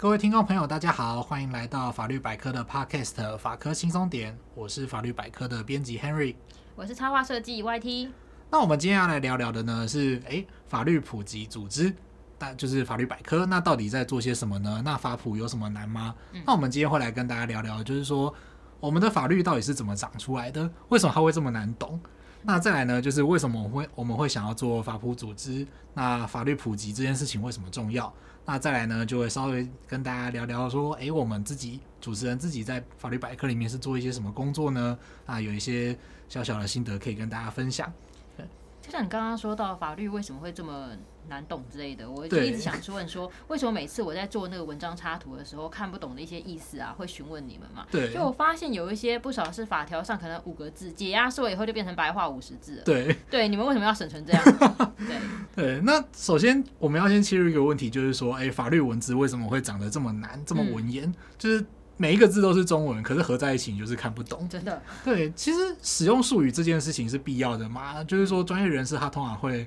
各位听众朋友，大家好，欢迎来到法律百科的 Podcast 法科轻松点，我是法律百科的编辑 Henry，我是插画设计 YT。那我们今天要来聊聊的呢是，诶，法律普及组织，但就是法律百科，那到底在做些什么呢？那法普有什么难吗？嗯、那我们今天会来跟大家聊聊，就是说我们的法律到底是怎么长出来的？为什么它会这么难懂？那再来呢，就是为什么我会我们会想要做法普组织？那法律普及这件事情为什么重要？那再来呢，就会稍微跟大家聊聊说，诶，我们自己主持人自己在法律百科里面是做一些什么工作呢？啊，有一些小小的心得可以跟大家分享。就像你刚刚说到法律为什么会这么难懂之类的，我就一直想去问说，为什么每次我在做那个文章插图的时候看不懂的一些意思啊，会询问你们嘛？对，就我发现有一些不少是法条上可能五个字，解压缩以后就变成白话五十字了。对，对，你们为什么要省成这样？对，对，那首先我们要先切入一个问题，就是说，哎，法律文字为什么会长得这么难，这么文言？嗯、就是。每一个字都是中文，可是合在一起你就是看不懂。真的，对，其实使用术语这件事情是必要的嘛？就是说，专业人士他通常会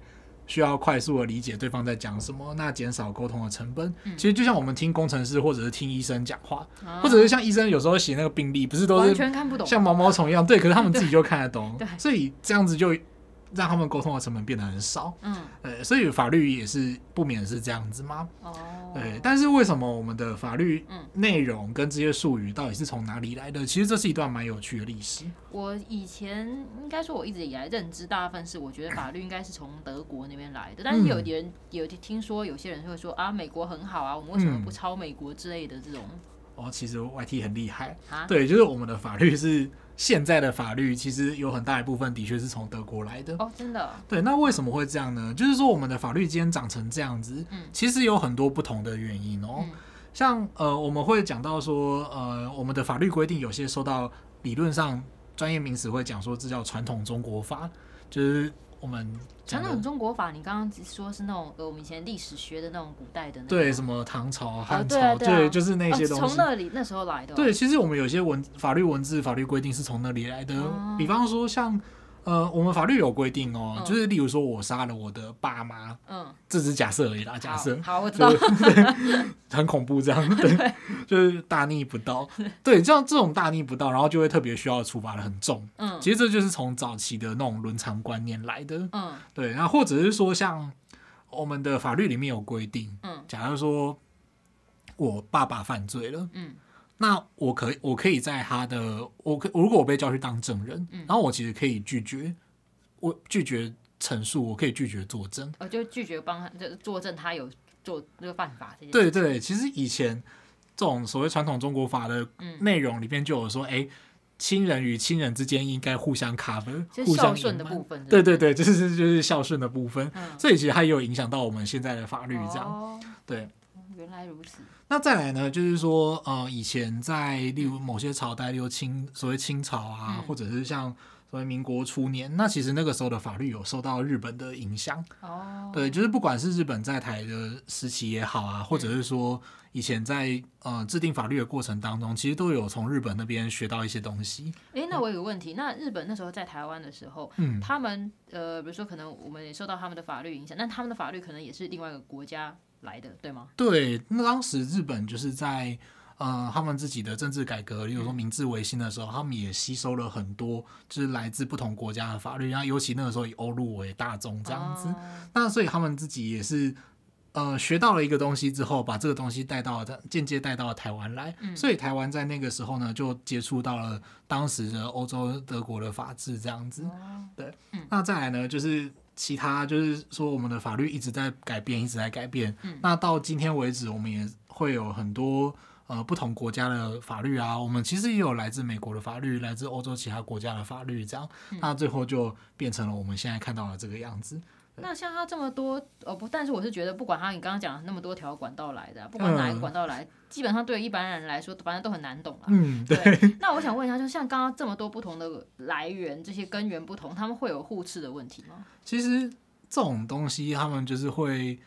需要快速的理解对方在讲什么，那减少沟通的成本。嗯、其实就像我们听工程师或者是听医生讲话，啊、或者是像医生有时候写那个病历，不是都是像毛毛虫一样？对，可是他们自己就看得懂。对，所以这样子就。让他们沟通的成本变得很少，嗯，呃，所以法律也是不免是这样子吗？哦，对，但是为什么我们的法律内容跟这些术语到底是从哪里来的？其实这是一段蛮有趣的历史。我以前应该说，我一直以来认知大部分是，我觉得法律应该是从德国那边来的。但是有的人有听说，有些人会说啊，美国很好啊，我们为什么不抄美国之类的这种？哦，其实 YT 很厉害啊，对，就是我们的法律是。现在的法律其实有很大一部分的确是从德国来的哦，真的。对，那为什么会这样呢？就是说我们的法律今天长成这样子，嗯，其实有很多不同的原因哦。像呃，我们会讲到说，呃，我们的法律规定有些受到理论上专业名词会讲说，这叫传统中国法，就是。我们传统中国法，你刚刚说是那种呃，我们以前历史学的那种古代的那对什么唐朝、汉朝，对，就是那些东西从那里那时候来的。对，其实我们有些文法律文字、法律规定是从那里来的，比方说像。呃，我们法律有规定哦，嗯、就是例如说，我杀了我的爸妈，嗯，这只是假设而已啦，假设。好，我知道。很恐怖这样，对，就是大逆不道。对，这样这种大逆不道，然后就会特别需要处罚的很重。嗯，其实这就是从早期的那种伦常观念来的。嗯，对，然后或者是说，像我们的法律里面有规定，嗯，假如说我爸爸犯罪了，嗯。那我可以，我可以在他的，我可如果我被叫去当证人，嗯、然后我其实可以拒绝，我拒绝陈述，我可以拒绝作证，我就拒绝帮他就作证，他有做这个犯法。对对，其实以前这种所谓传统中国法的内容里面就有说，哎、嗯，亲人与亲人之间应该互相 cover，互相孝顺的部分？对对对，就是就是孝顺的部分，嗯、所以其实它也有影响到我们现在的法律这样，哦、对。原来如此。那再来呢，就是说，呃，以前在例如某些朝代，例如清所谓清朝啊，嗯、或者是像所谓民国初年，那其实那个时候的法律有受到日本的影响。哦。对，就是不管是日本在台的时期也好啊，或者是说以前在呃制定法律的过程当中，其实都有从日本那边学到一些东西。诶，那我有个问题，那日本那时候在台湾的时候，嗯，他们呃，比如说可能我们也受到他们的法律影响，那他们的法律可能也是另外一个国家。来的对吗？对，那当时日本就是在呃他们自己的政治改革，例如说明治维新的时候，嗯、他们也吸收了很多就是来自不同国家的法律，然后尤其那个时候以欧陆为大宗这样子，哦、那所以他们自己也是呃学到了一个东西之后，把这个东西带到间接带到了台湾来，嗯、所以台湾在那个时候呢就接触到了当时的欧洲德国的法治这样子，哦、对，嗯、那再来呢就是。其他就是说，我们的法律一直在改变，一直在改变。嗯，那到今天为止，我们也会有很多呃不同国家的法律啊。我们其实也有来自美国的法律，来自欧洲其他国家的法律，这样。嗯，那最后就变成了我们现在看到的这个样子。那像他这么多哦不，但是我是觉得，不管他你刚刚讲的那么多条管道来的，不管哪一个管道来，嗯、基本上对于一般人来说，反正都很难懂啊。嗯，对。对，那我想问一下，就像刚刚这么多不同的来源，这些根源不同，他们会有互斥的问题吗？其实这种东西，他们就是会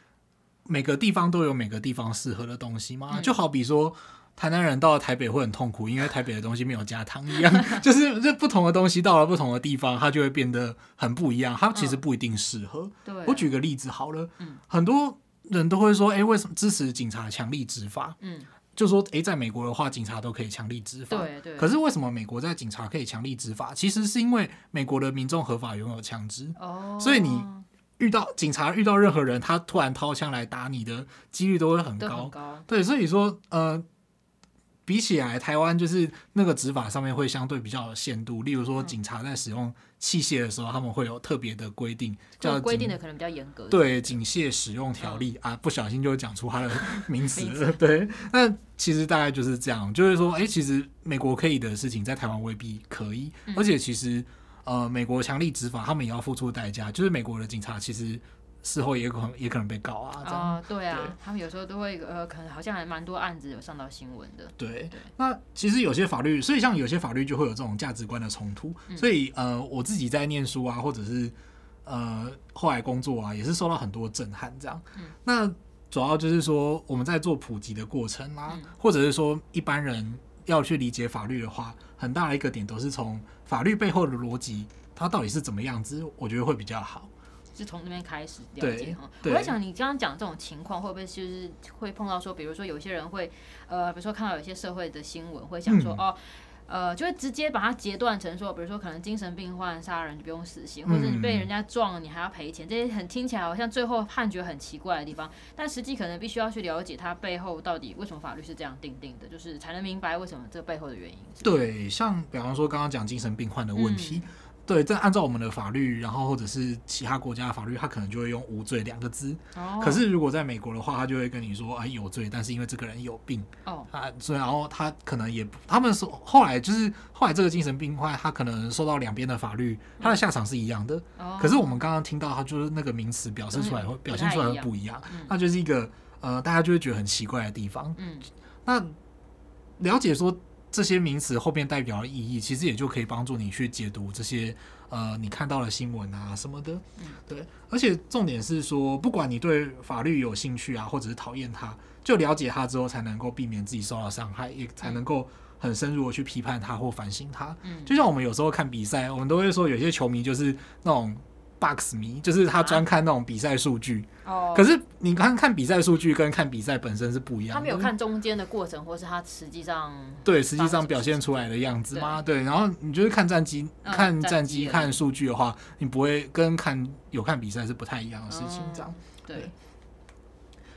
每个地方都有每个地方适合的东西嘛，嗯、就好比说。台南人到了台北会很痛苦，因为台北的东西没有加糖一样，就是这不同的东西到了不同的地方，它就会变得很不一样。它其实不一定适合。嗯、对，我举个例子好了，嗯、很多人都会说，哎、欸，为什么支持警察强力执法？嗯，就说，哎、欸，在美国的话，警察都可以强力执法。对对。可是为什么美国在警察可以强力执法？其实是因为美国的民众合法拥有枪支。哦。所以你遇到警察遇到任何人，他突然掏枪来打你的几率都会很高。很高。对，所以说，呃。比起来，台湾就是那个执法上面会相对比较有限度。例如说，警察在使用器械的时候，他们会有特别的规定，叫规定的可能比较严格。对，警械使用条例啊，不小心就讲出它的名词 了。对，那其实大概就是这样，就是说，哎，其实美国可以的事情，在台湾未必可以。而且，其实呃，美国强力执法，他们也要付出代价。就是美国的警察其实。事后也可能也可能被告啊，这样。哦，对啊，对他们有时候都会呃，可能好像还蛮多案子有上到新闻的。对，对那其实有些法律，所以像有些法律就会有这种价值观的冲突。嗯、所以呃，我自己在念书啊，或者是呃后来工作啊，也是受到很多震撼。这样，嗯、那主要就是说我们在做普及的过程啊，嗯、或者是说一般人要去理解法律的话，很大的一个点都是从法律背后的逻辑，它到底是怎么样子，我觉得会比较好。是从那边开始了解哈，我在想你刚刚讲这种情况会不会就是会碰到说，比如说有些人会呃，比如说看到有些社会的新闻会想说、嗯、哦，呃，就会直接把它截断成说，比如说可能精神病患杀人就不用死刑，或者你被人家撞了你还要赔钱，这些很听起来好像最后判决很奇怪的地方，但实际可能必须要去了解它背后到底为什么法律是这样定定的，就是才能明白为什么这背后的原因是是。对，像比方说刚刚讲精神病患的问题。嗯对，但按照我们的法律，然后或者是其他国家的法律，他可能就会用无罪两个字。哦。可是如果在美国的话，他就会跟你说，哎，有罪，但是因为这个人有病。哦。啊，所以然后他可能也，他们说后来就是后来这个精神病患，他可能受到两边的法律，他的下场是一样的。哦。可是我们刚刚听到，他就是那个名词表示出来会表现出来会不一样，那就是一个呃，大家就会觉得很奇怪的地方。嗯。那了解说。这些名词后面代表的意义，其实也就可以帮助你去解读这些呃你看到的新闻啊什么的。对，而且重点是说，不管你对法律有兴趣啊，或者是讨厌它，就了解它之后，才能够避免自己受到伤害，也才能够很深入的去批判它或反省它。就像我们有时候看比赛，我们都会说有些球迷就是那种。Box 迷就是他专看那种比赛数据，哦，可是你看看比赛数据跟看比赛本身是不一样的。他没有看中间的过程，或是他实际上对实际上表现出来的样子吗？对，然后你就是看战绩、看战绩、看数据的话，你不会跟看有看比赛是不太一样的事情，这样对。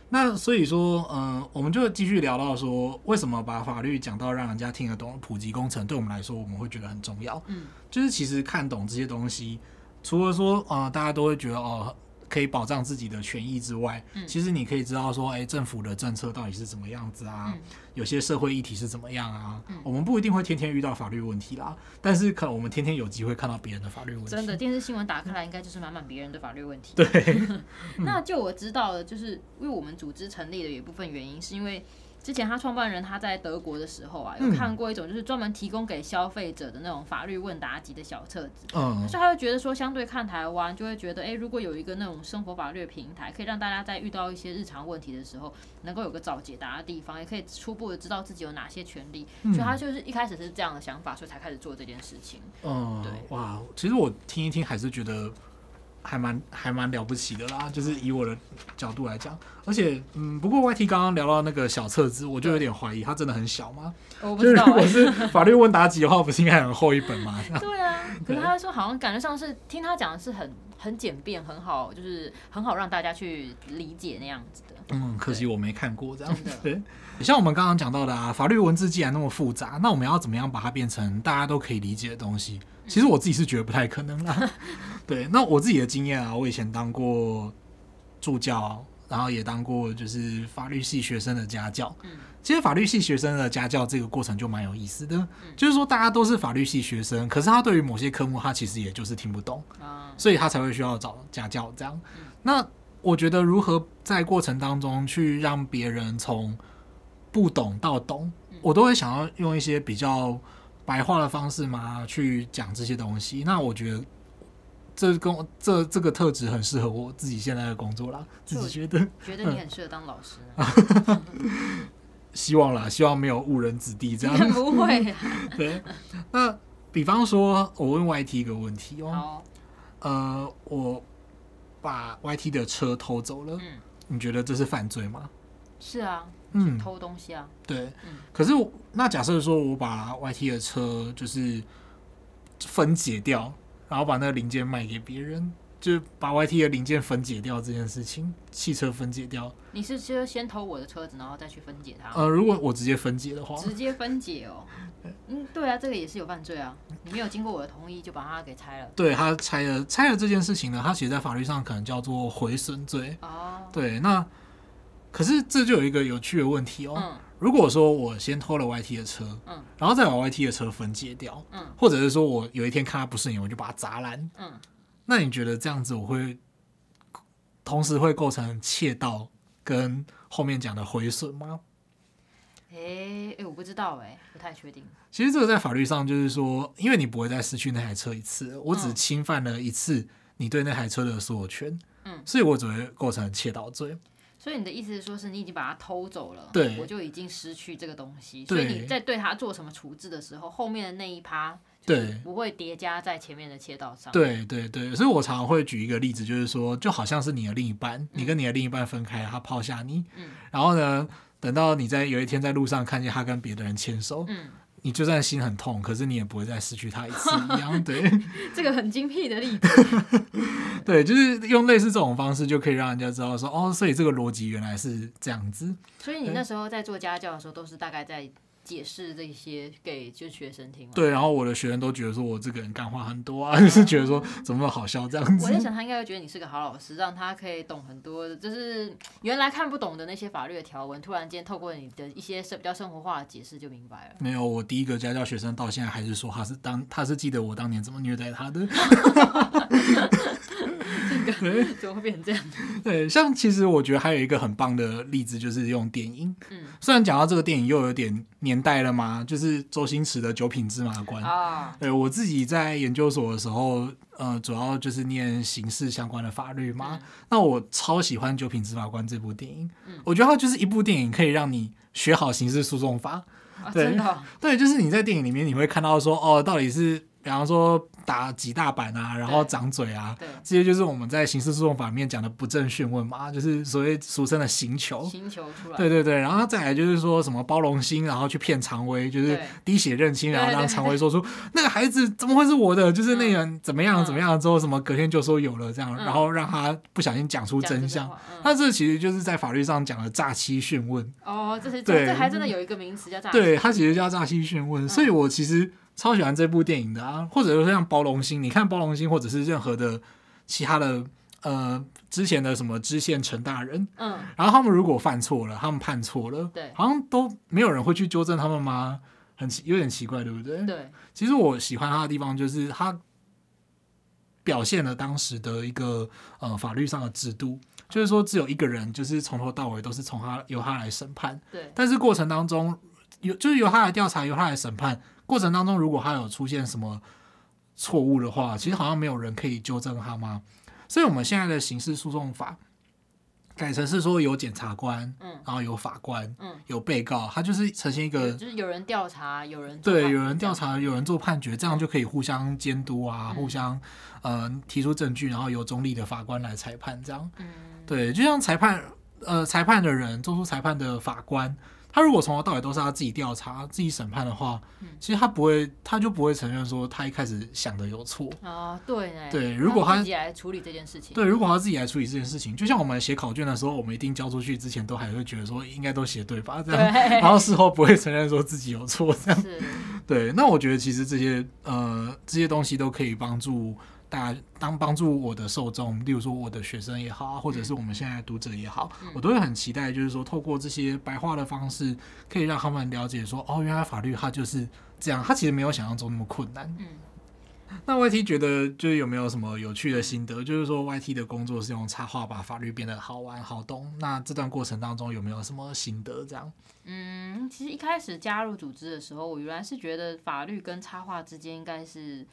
那所以说，嗯，我们就继续聊到说，为什么把法律讲到让人家听得懂？普及工程对我们来说，我们会觉得很重要。嗯，就是其实看懂这些东西。除了说，呃，大家都会觉得哦，可以保障自己的权益之外，嗯、其实你可以知道说，哎，政府的政策到底是怎么样子啊？嗯、有些社会议题是怎么样啊？嗯、我们不一定会天天遇到法律问题啦，但是可能我们天天有机会看到别人的法律问题。真的，电视新闻打开来，应该就是满满别人的法律问题。对，那就我知道了，就是因为我们组织成立的有一部分原因，是因为。之前他创办人他在德国的时候啊，有看过一种就是专门提供给消费者的那种法律问答集的小册子，嗯，所以他会觉得说，相对看台湾，就会觉得，哎，如果有一个那种生活法律的平台，可以让大家在遇到一些日常问题的时候，能够有个找解答的地方，也可以初步的知道自己有哪些权利，所以他就是一开始是这样的想法，所以才开始做这件事情。嗯，对，哇，其实我听一听还是觉得。还蛮还蛮了不起的啦，就是以我的角度来讲，而且嗯，不过 YT 刚刚聊到那个小册子，我就有点怀疑它真的很小吗？我不知道、欸。我是法律问答集的话，不是应该很厚一本吗？对啊，可是他说好像感觉上是听他讲的是很很简便，很好，就是很好让大家去理解那样子的。嗯，可惜我没看过这样子。对，像我们刚刚讲到的啊，法律文字既然那么复杂，那我们要怎么样把它变成大家都可以理解的东西？其实我自己是觉得不太可能啦。对，那我自己的经验啊，我以前当过助教，然后也当过就是法律系学生的家教。其实法律系学生的家教这个过程就蛮有意思的，就是说大家都是法律系学生，可是他对于某些科目他其实也就是听不懂，所以他才会需要找家教这样。那我觉得如何在过程当中去让别人从不懂到懂，我都会想要用一些比较。白话的方式嘛，去讲这些东西。那我觉得这工这这个特质很适合我自己现在的工作啦。自己觉得，觉得你很适合当老师。希望啦，希望没有误人子弟这样。不会。对。那比方说，我问 YT 一个问题哦。呃，我把 YT 的车偷走了。嗯。你觉得这是犯罪吗？是啊，嗯，偷东西啊，对，嗯、可是那假设说我把 YT 的车就是分解掉，然后把那个零件卖给别人。就把 YT 的零件分解掉这件事情，汽车分解掉。你是就先偷我的车子，然后再去分解它？呃，如果我直接分解的话，直接分解哦。嗯，对啊，这个也是有犯罪啊。你没有经过我的同意就把它给拆了。对，他拆了，拆了这件事情呢，它其实在法律上可能叫做毁损罪。哦。对，那可是这就有一个有趣的问题哦。嗯。如果说我先偷了 YT 的车，嗯，然后再把 YT 的车分解掉，嗯，或者是说我有一天看他不顺眼，我就把它砸烂，嗯。那你觉得这样子我会同时会构成窃盗跟后面讲的毁损吗？诶、欸欸、我不知道诶、欸，不太确定。其实这个在法律上就是说，因为你不会再失去那台车一次，我只侵犯了一次你对那台车的所有权，嗯，所以我只会构成窃盗罪。所以你的意思是说，是你已经把它偷走了，对，我就已经失去这个东西，所以你在对它做什么处置的时候，后面的那一趴。对，不会叠加在前面的切道上。对对对，所以我常常会举一个例子，就是说，就好像是你的另一半，嗯、你跟你的另一半分开，他抛下你，嗯、然后呢，等到你在有一天在路上看见他跟别的人牵手，嗯、你就算心很痛，可是你也不会再失去他一次一样。对，这个很精辟的例子。对，就是用类似这种方式，就可以让人家知道说，哦，所以这个逻辑原来是这样子。所以你那时候在做家教的时候，都是大概在。解释这些给就学生听。对，然后我的学生都觉得说我这个人干话很多啊，就、嗯、是觉得说怎么好笑这样子。我在想他应该会觉得你是个好老师，让他可以懂很多，就是原来看不懂的那些法律的条文，突然间透过你的一些比较生活化的解释就明白了。没有，我第一个家教学生到现在还是说他是当他是记得我当年怎么虐待他的。这 个怎么会变成这样？对，像其实我觉得还有一个很棒的例子，就是用电影。嗯，虽然讲到这个电影又有点年代了嘛，就是周星驰的《九品芝麻官》啊。对，我自己在研究所的时候，呃，主要就是念刑事相关的法律嘛。嗯、那我超喜欢《九品芝麻官》这部电影。嗯，我觉得它就是一部电影，可以让你学好刑事诉讼法。啊、对，真的、哦？对，就是你在电影里面你会看到说，哦，到底是。比方说打几大板啊，然后掌嘴啊，这些就是我们在刑事诉讼法里面讲的不正讯问嘛，就是所谓俗称的刑求。刑求出来。对对对，然后再来就是说什么包容心，然后去骗常威，就是滴血认亲，然后让常威说出那个孩子怎么会是我的，就是那个怎么样怎么样之后，什么隔天就说有了这样，然后让他不小心讲出真相。那这其实就是在法律上讲的诈欺讯问。哦，这是对，这还真的有一个名词叫诈欺。对，它其实叫诈欺讯问，所以我其实。超喜欢这部电影的啊，或者说像包龙星，你看包龙星，或者是任何的其他的呃之前的什么知县陈大人，嗯，然后他们如果犯错了，他们判错了，对，好像都没有人会去纠正他们吗？很奇，有点奇怪，对不对？对，其实我喜欢他的地方就是他表现了当时的一个呃法律上的制度，就是说只有一个人，就是从头到尾都是从他由他来审判，对，但是过程当中有就是由他来调查，由他来审判。过程当中，如果他有出现什么错误的话，其实好像没有人可以纠正他吗？所以，我们现在的刑事诉讼法改成是说有检察官，嗯，然后有法官，嗯，有被告，他就是呈现一个，就是有人调查，有人对，有人调查，有人做判决，这样就可以互相监督啊，互相呃提出证据，然后由中立的法官来裁判，这样，嗯，对，就像裁判，呃，裁判的人做出裁判的法官。他如果从头到尾都是他自己调查、自己审判的话，嗯、其实他不会，他就不会承认说他一开始想的有错啊。对，对，如果他，他自己来处理这件事情，对，如果他自己来处理这件事情，就像我们写考卷的时候，我们一定交出去之前都还会觉得说应该都写对吧？这样，然后事后不会承认说自己有错这样。是对，那我觉得其实这些呃这些东西都可以帮助。大家当帮助我的受众，例如说我的学生也好，或者是我们现在的读者也好，嗯、我都会很期待，就是说透过这些白话的方式，可以让他们了解说，哦，原来法律它就是这样，它其实没有想象中那么困难。嗯，那 YT 觉得就是有没有什么有趣的心得？就是说 YT 的工作是用插画把法律变得好玩好懂，那这段过程当中有没有什么心得？这样？嗯，其实一开始加入组织的时候，我原来是觉得法律跟插画之间应该是。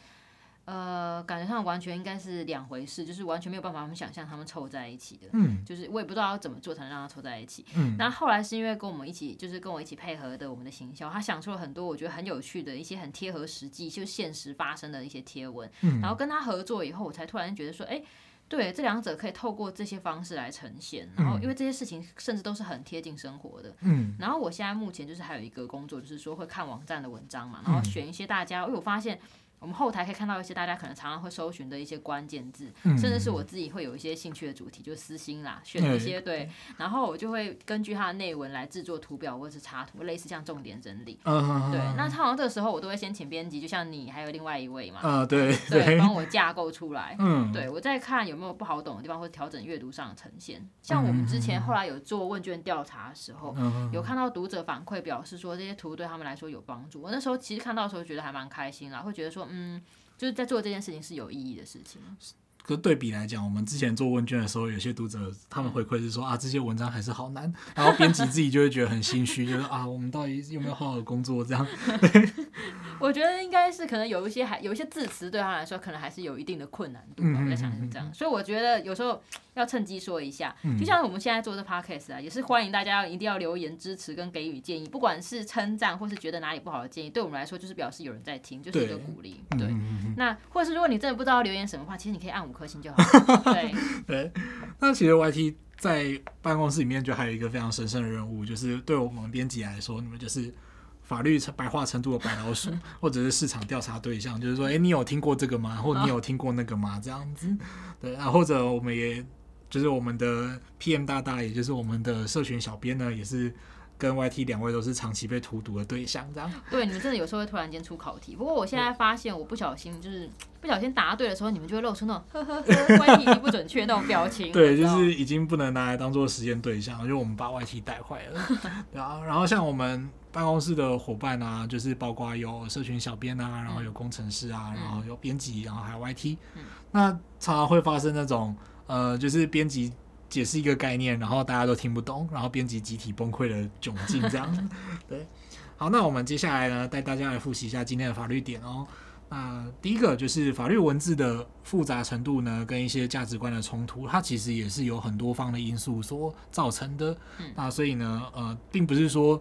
呃，感觉上完全应该是两回事，就是完全没有办法我们想象他们凑在一起的。嗯，就是我也不知道要怎么做才能让他凑在一起。嗯，那后来是因为跟我们一起，就是跟我一起配合的我们的行销，他想出了很多我觉得很有趣的一些很贴合实际，就现实发生的一些贴文。嗯，然后跟他合作以后，我才突然觉得说，哎。对，这两者可以透过这些方式来呈现，然后因为这些事情甚至都是很贴近生活的。嗯，然后我现在目前就是还有一个工作，就是说会看网站的文章嘛，然后选一些大家，因为我发现。我们后台可以看到一些大家可能常常会搜寻的一些关键字，嗯、甚至是我自己会有一些兴趣的主题，就是私心啦，选一些对，然后我就会根据它的内文来制作图表或者是插图，类似像重点整理。嗯、对，那通常这个时候我都会先请编辑，就像你还有另外一位嘛，嗯、对对，帮我架构出来。嗯，对我再看有没有不好懂的地方，或者调整阅读上的呈现。像我们之前后来有做问卷调查的时候，嗯、有看到读者反馈表示说这些图对他们来说有帮助。我那时候其实看到的时候觉得还蛮开心啦，会觉得说嗯。就是在做这件事情是有意义的事情。可对比来讲，我们之前做问卷的时候，有些读者他们回馈是说啊，这些文章还是好难，然后编辑自己就会觉得很心虚，就是啊，我们到底有没有好好工作这样？我觉得应该是可能有一些还有一些字词对他来说，可能还是有一定的困难度。我在想是这样，所以我觉得有时候要趁机说一下，就像我们现在做的 podcast 啊，也是欢迎大家一定要留言支持跟给予建议，不管是称赞或是觉得哪里不好的建议，对我们来说就是表示有人在听，就是一个鼓励。对，那或者是如果你真的不知道留言什么话，其实你可以按五颗星就好。对对，那其实 YT 在办公室里面就还有一个非常神圣的任务，就是对我们编辑来说，你们就是法律白话程度的白老鼠，或者是市场调查对象，就是说，哎、欸，你有听过这个吗？或你有听过那个吗？这样子，对啊，或者我们也就是我们的 PM 大大，也就是我们的社群小编呢，也是。跟 YT 两位都是长期被荼毒的对象，这样。对，你们真的有时候会突然间出考题。不过我现在发现，我不小心就是不小心答对的时候，你们就会露出那种呵呵呵经不准确那种表情。对，就是已经不能拿来当做实验对象，因为我们把 YT 带坏了。然后，然后像我们办公室的伙伴啊，就是包括有社群小编啊，然后有工程师啊，然后有编辑，然后还有 YT。嗯。那常常会发生那种呃，就是编辑。解释一个概念，然后大家都听不懂，然后编辑集体崩溃的窘境，这样。对，好，那我们接下来呢，带大家来复习一下今天的法律点哦。那第一个就是法律文字的复杂程度呢，跟一些价值观的冲突，它其实也是有很多方的因素所造成的。嗯。那所以呢，呃，并不是说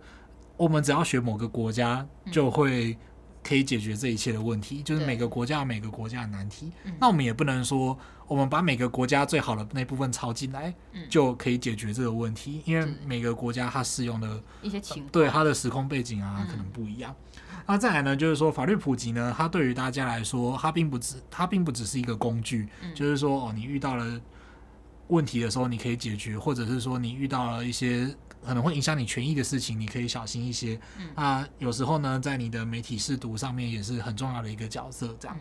我们只要学某个国家就会可以解决这一切的问题，就是每个国家有每个国家的难题。那我们也不能说。我们把每个国家最好的那部分抄进来，就可以解决这个问题。因为每个国家它适用的一些情况，对它的时空背景啊，可能不一样。那再来呢，就是说法律普及呢，它对于大家来说，它并不只，它并不只是一个工具。就是说，哦，你遇到了问题的时候，你可以解决，或者是说你遇到了一些可能会影响你权益的事情，你可以小心一些。嗯啊，有时候呢，在你的媒体试读上面也是很重要的一个角色，这样。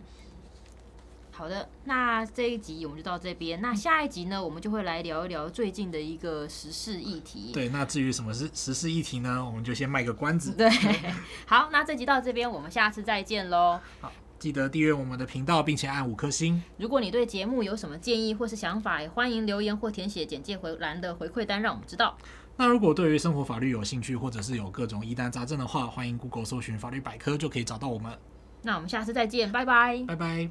好的，那这一集我们就到这边。那下一集呢，我们就会来聊一聊最近的一个时事议题。对，那至于什么是时事议题呢？我们就先卖个关子。对，好，那这集到这边，我们下次再见喽。好，记得订阅我们的频道，并且按五颗星。如果你对节目有什么建议或是想法，也欢迎留言或填写简介回栏的回馈单，让我们知道。那如果对于生活法律有兴趣，或者是有各种疑难杂症的话，欢迎 Google 搜寻法律百科，就可以找到我们。那我们下次再见，拜拜，拜拜。